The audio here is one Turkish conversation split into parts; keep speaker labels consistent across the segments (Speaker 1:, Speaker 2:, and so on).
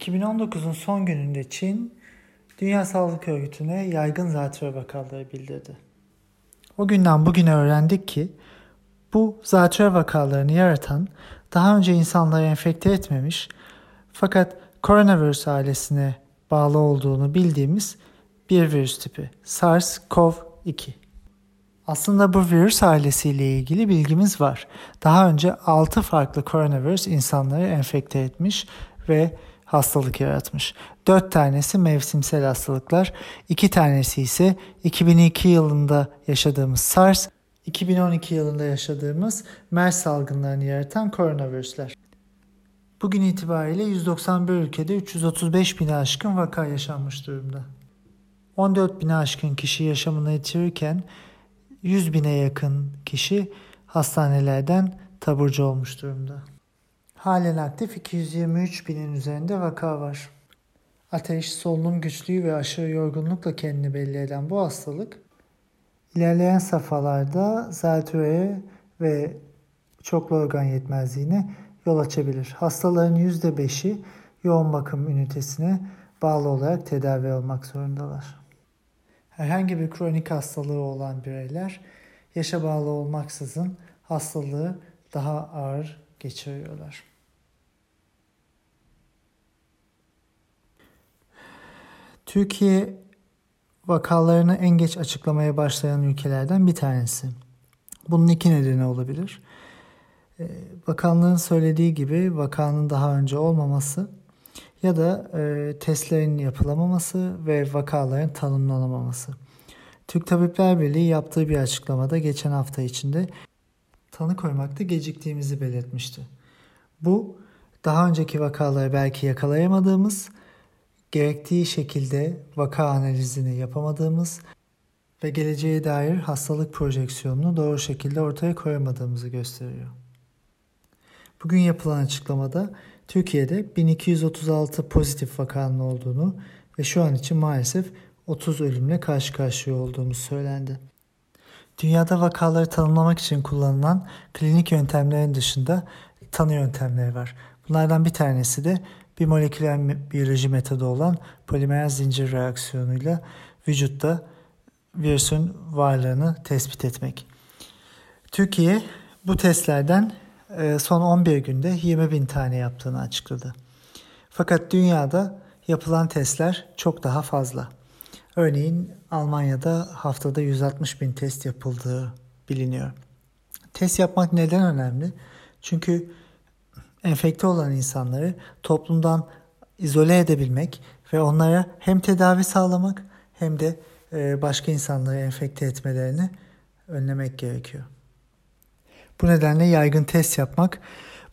Speaker 1: 2019'un son gününde Çin, Dünya Sağlık Örgütü'ne yaygın zatürre vakaları bildirdi. O günden bugüne öğrendik ki bu zatürre vakalarını yaratan daha önce insanları enfekte etmemiş fakat koronavirüs ailesine bağlı olduğunu bildiğimiz bir virüs tipi SARS-CoV-2. Aslında bu virüs ailesiyle ilgili bilgimiz var. Daha önce 6 farklı koronavirüs insanları enfekte etmiş ve hastalık yaratmış. 4 tanesi mevsimsel hastalıklar, 2 tanesi ise 2002 yılında yaşadığımız SARS, 2012 yılında yaşadığımız MERS salgınlarını yaratan koronavirüsler. Bugün itibariyle 191 ülkede 335 bine aşkın vaka yaşanmış durumda. 14 bine aşkın kişi yaşamını yitirirken 100 bine yakın kişi hastanelerden taburcu olmuş durumda. Halen aktif 223 binin üzerinde vaka var. Ateş, solunum güçlüğü ve aşırı yorgunlukla kendini belli eden bu hastalık ilerleyen safhalarda zatürreye ve çoklu organ yetmezliğine yol açabilir. Hastaların %5'i yoğun bakım ünitesine bağlı olarak tedavi olmak zorundalar. Herhangi bir kronik hastalığı olan bireyler yaşa bağlı olmaksızın hastalığı daha ağır geçiriyorlar. Türkiye vakalarını en geç açıklamaya başlayan ülkelerden bir tanesi. Bunun iki nedeni olabilir. Ee, bakanlığın söylediği gibi vakanın daha önce olmaması ya da e, testlerin yapılamaması ve vakaların tanımlanamaması. Türk Tabipler Birliği yaptığı bir açıklamada geçen hafta içinde tanı koymakta geciktiğimizi belirtmişti. Bu daha önceki vakaları belki yakalayamadığımız, gerektiği şekilde vaka analizini yapamadığımız ve geleceğe dair hastalık projeksiyonunu doğru şekilde ortaya koyamadığımızı gösteriyor. Bugün yapılan açıklamada Türkiye'de 1236 pozitif vakanın olduğunu ve şu an için maalesef 30 ölümle karşı karşıya olduğumuz söylendi. Dünyada vakaları tanımlamak için kullanılan klinik yöntemlerin dışında tanı yöntemleri var. Bunlardan bir tanesi de bir moleküler biyoloji metodu olan polimer zincir reaksiyonuyla vücutta virüsün varlığını tespit etmek. Türkiye bu testlerden e, son 11 günde 20 bin tane yaptığını açıkladı. Fakat dünyada yapılan testler çok daha fazla. Örneğin Almanya'da haftada 160 bin test yapıldığı biliniyor. Test yapmak neden önemli? Çünkü enfekte olan insanları toplumdan izole edebilmek ve onlara hem tedavi sağlamak hem de e, başka insanları enfekte etmelerini önlemek gerekiyor. Bu nedenle yaygın test yapmak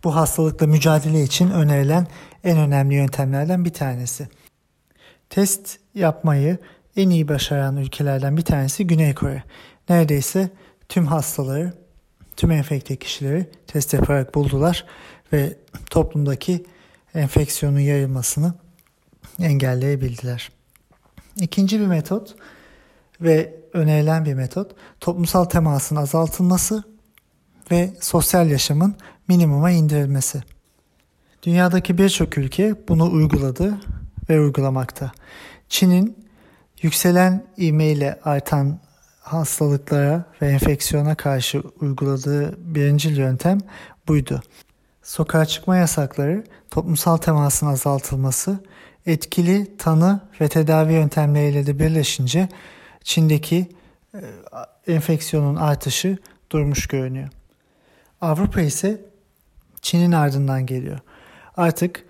Speaker 1: bu hastalıkla mücadele için önerilen en önemli yöntemlerden bir tanesi. Test yapmayı en iyi başaran ülkelerden bir tanesi Güney Kore. Neredeyse tüm hastaları, tüm enfekte kişileri test yaparak buldular ve toplumdaki enfeksiyonun yayılmasını engelleyebildiler. İkinci bir metot ve önerilen bir metot toplumsal temasın azaltılması ve sosyal yaşamın minimuma indirilmesi. Dünyadaki birçok ülke bunu uyguladı ve uygulamakta. Çin'in yükselen ivmeyle artan hastalıklara ve enfeksiyona karşı uyguladığı birinci yöntem buydu. Sokağa çıkma yasakları, toplumsal temasın azaltılması, etkili tanı ve tedavi yöntemleriyle de birleşince Çin'deki e, enfeksiyonun artışı durmuş görünüyor. Avrupa ise Çin'in ardından geliyor. Artık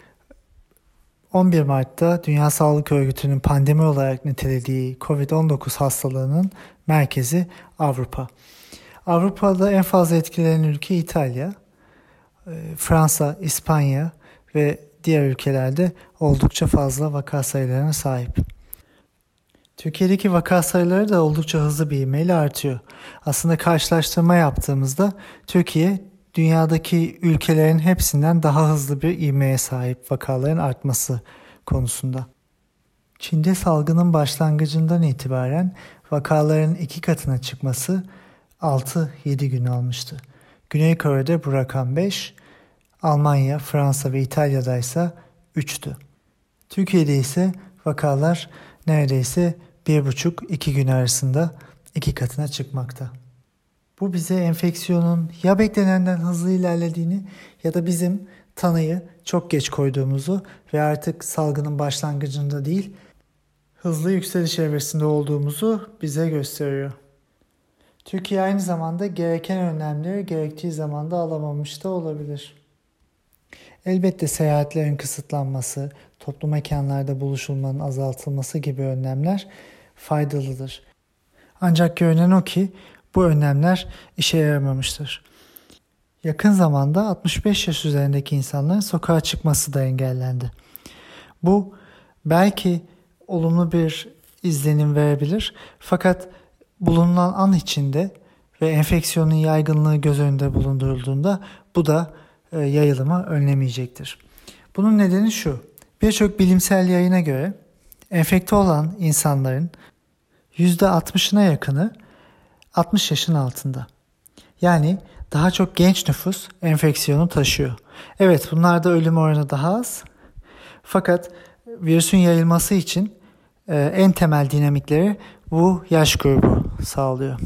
Speaker 1: 11 Mart'ta Dünya Sağlık Örgütü'nün pandemi olarak nitelediği COVID-19 hastalığının merkezi Avrupa. Avrupa'da en fazla etkilenen ülke İtalya, Fransa, İspanya ve diğer ülkelerde oldukça fazla vaka sayılarına sahip. Türkiye'deki vaka sayıları da oldukça hızlı bir ivmeyle artıyor. Aslında karşılaştırma yaptığımızda Türkiye dünyadaki ülkelerin hepsinden daha hızlı bir ivmeye sahip vakaların artması konusunda. Çin'de salgının başlangıcından itibaren vakaların iki katına çıkması 6-7 gün almıştı. Güney Kore'de bu rakam 5, Almanya, Fransa ve İtalya'da ise 3'tü. Türkiye'de ise vakalar neredeyse bir buçuk iki gün arasında iki katına çıkmakta. Bu bize enfeksiyonun ya beklenenden hızlı ilerlediğini ya da bizim tanıyı çok geç koyduğumuzu ve artık salgının başlangıcında değil hızlı yükseliş evresinde olduğumuzu bize gösteriyor. Türkiye aynı zamanda gereken önlemleri gerektiği zamanda alamamış da olabilir. Elbette seyahatlerin kısıtlanması, toplu mekanlarda buluşulmanın azaltılması gibi önlemler faydalıdır. Ancak görünen o ki bu önlemler işe yaramamıştır. Yakın zamanda 65 yaş üzerindeki insanların sokağa çıkması da engellendi. Bu belki olumlu bir izlenim verebilir fakat bulunan an içinde ve enfeksiyonun yaygınlığı göz önünde bulundurulduğunda bu da e, yayılımı önlemeyecektir. Bunun nedeni şu. Birçok bilimsel yayına göre enfekte olan insanların %60'ına yakını 60 yaşın altında. Yani daha çok genç nüfus enfeksiyonu taşıyor. Evet bunlarda ölüm oranı daha az. Fakat virüsün yayılması için e, en temel dinamikleri bu yaş grubu sağlıyor.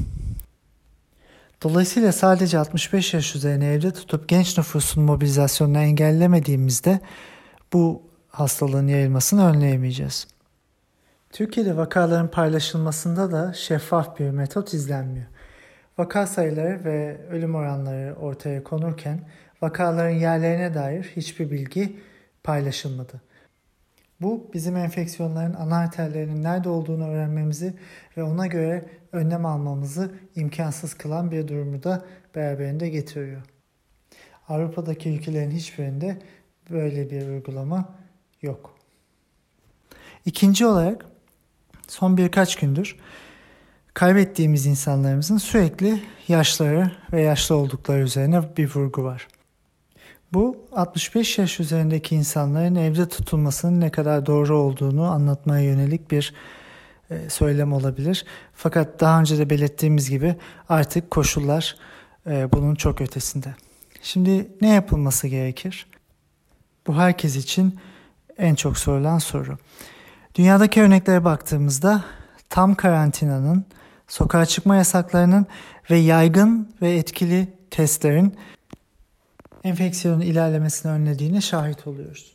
Speaker 1: Dolayısıyla sadece 65 yaş üzerine evde tutup genç nüfusun mobilizasyonunu engellemediğimizde bu hastalığın yayılmasını önleyemeyeceğiz. Türkiye'de vakaların paylaşılmasında da şeffaf bir metot izlenmiyor. Vaka sayıları ve ölüm oranları ortaya konurken vakaların yerlerine dair hiçbir bilgi paylaşılmadı. Bu bizim enfeksiyonların ana arterlerinin nerede olduğunu öğrenmemizi ve ona göre önlem almamızı imkansız kılan bir durumu da beraberinde getiriyor. Avrupa'daki ülkelerin hiçbirinde böyle bir uygulama yok. İkinci olarak son birkaç gündür kaybettiğimiz insanlarımızın sürekli yaşları ve yaşlı oldukları üzerine bir vurgu var. Bu 65 yaş üzerindeki insanların evde tutulmasının ne kadar doğru olduğunu anlatmaya yönelik bir e, söylem olabilir. Fakat daha önce de belirttiğimiz gibi artık koşullar e, bunun çok ötesinde. Şimdi ne yapılması gerekir? Bu herkes için en çok sorulan soru. Dünyadaki örneklere baktığımızda tam karantinanın, sokağa çıkma yasaklarının ve yaygın ve etkili testlerin enfeksiyonun ilerlemesini önlediğine şahit oluyoruz.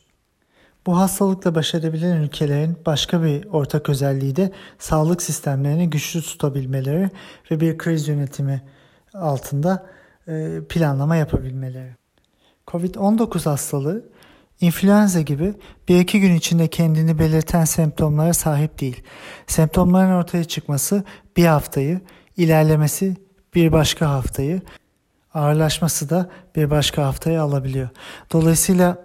Speaker 1: Bu hastalıkla baş edebilen ülkelerin başka bir ortak özelliği de sağlık sistemlerini güçlü tutabilmeleri ve bir kriz yönetimi altında e, planlama yapabilmeleri. Covid-19 hastalığı influenza gibi bir iki gün içinde kendini belirten semptomlara sahip değil. Semptomların ortaya çıkması bir haftayı, ilerlemesi bir başka haftayı, ağırlaşması da bir başka haftayı alabiliyor. Dolayısıyla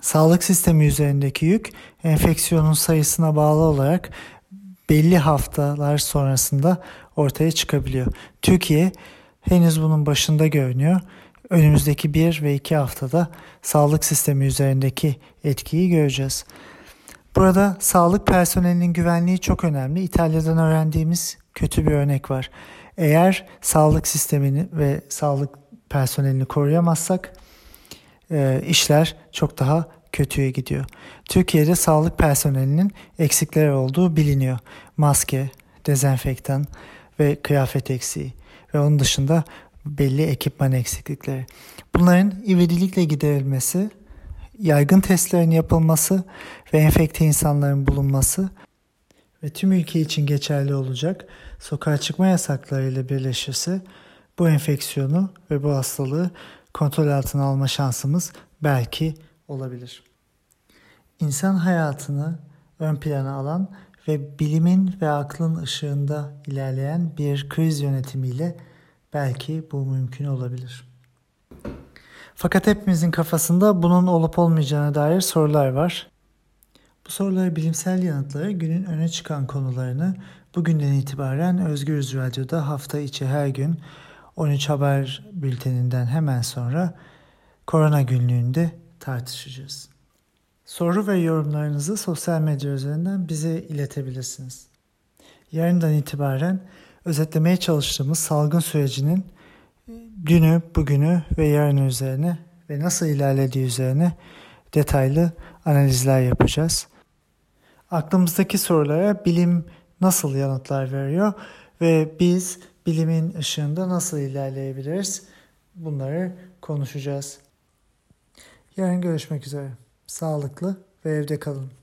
Speaker 1: sağlık sistemi üzerindeki yük enfeksiyonun sayısına bağlı olarak belli haftalar sonrasında ortaya çıkabiliyor. Türkiye henüz bunun başında görünüyor. Önümüzdeki bir ve iki haftada sağlık sistemi üzerindeki etkiyi göreceğiz. Burada sağlık personelinin güvenliği çok önemli. İtalya'dan öğrendiğimiz kötü bir örnek var. Eğer sağlık sistemini ve sağlık personelini koruyamazsak e, işler çok daha kötüye gidiyor. Türkiye'de sağlık personelinin eksikleri olduğu biliniyor. Maske, dezenfektan ve kıyafet eksiği ve onun dışında belli ekipman eksiklikleri. Bunların ivedilikle giderilmesi, yaygın testlerin yapılması ve enfekte insanların bulunması ve tüm ülke için geçerli olacak sokağa çıkma yasaklarıyla birleşirse bu enfeksiyonu ve bu hastalığı kontrol altına alma şansımız belki olabilir. İnsan hayatını ön plana alan ve bilimin ve aklın ışığında ilerleyen bir kriz yönetimiyle belki bu mümkün olabilir. Fakat hepimizin kafasında bunun olup olmayacağına dair sorular var. Bu soruları bilimsel yanıtları günün öne çıkan konularını bugünden itibaren Özgürüz Radyo'da hafta içi her gün 13 Haber Bülteninden hemen sonra Korona Günlüğü'nde tartışacağız. Soru ve yorumlarınızı sosyal medya üzerinden bize iletebilirsiniz. Yarından itibaren özetlemeye çalıştığımız salgın sürecinin dünü, bugünü ve yarını üzerine ve nasıl ilerlediği üzerine detaylı analizler yapacağız. Aklımızdaki sorulara bilim nasıl yanıtlar veriyor ve biz bilimin ışığında nasıl ilerleyebiliriz? Bunları konuşacağız. Yarın görüşmek üzere. Sağlıklı ve evde kalın.